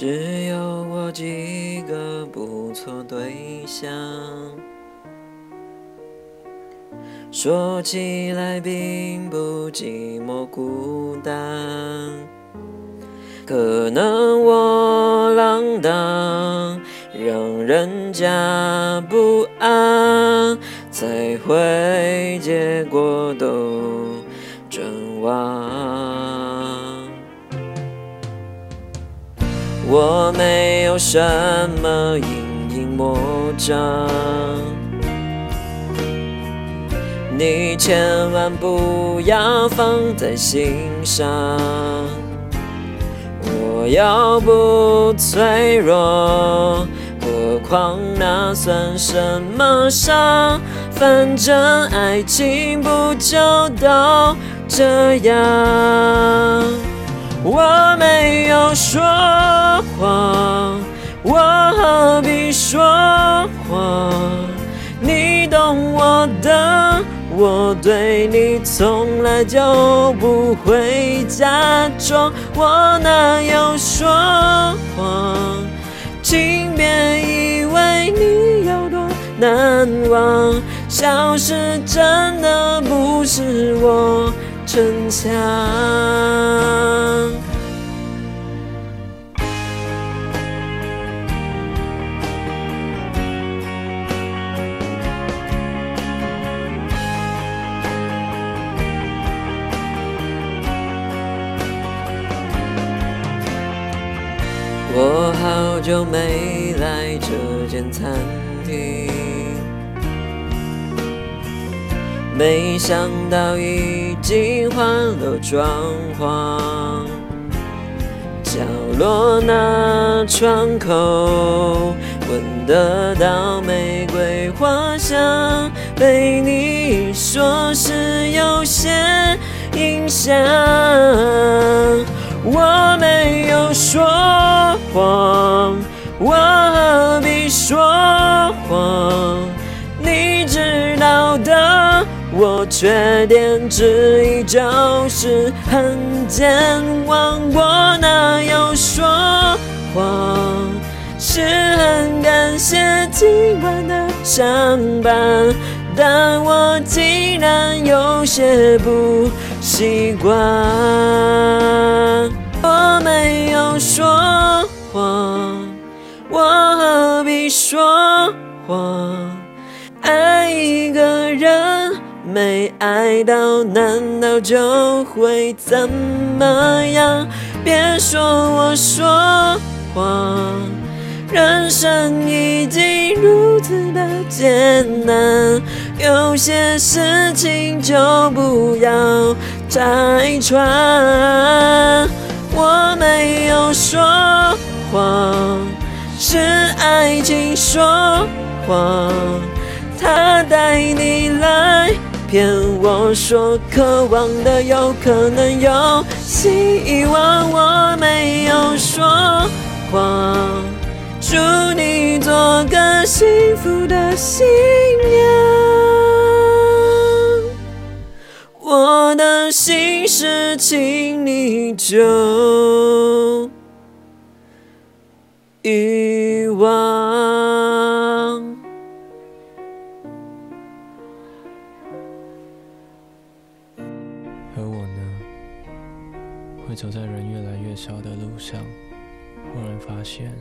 只有我几个不错对象，说起来并不寂寞孤单，可能我浪荡，让人家不安，才会结果都转忘。我没有什么阴影魔障，你千万不要放在心上。我又不脆弱，何况那算什么伤？反正爱情不就都这样？我没有说话，我何必说谎？你懂我的，我对你从来就不会假装。我哪有说谎？请别以为你有多难忘，消失真的不是我逞强。好久没来这间餐厅，没想到已经换了装潢。角落那窗口闻得到玫瑰花香，被你说是有些影响。我没有说谎，我何必说谎？你知道的，我缺点之一就是很健忘。我哪有说谎？是很感谢今晚的相伴，但我竟然有些不习惯。我没有说谎，说谎？爱一个人没爱到，难道就会怎么样？别说我说谎，人生已经如此的艰难，有些事情就不要拆穿。我没有说谎，是爱情说谎。他带你来骗我说渴望的有可能有希望。我没有说谎，祝你做个幸福的新娘。我的心事，请你就遗而我呢，会走在人越来越少的路上，忽然发现。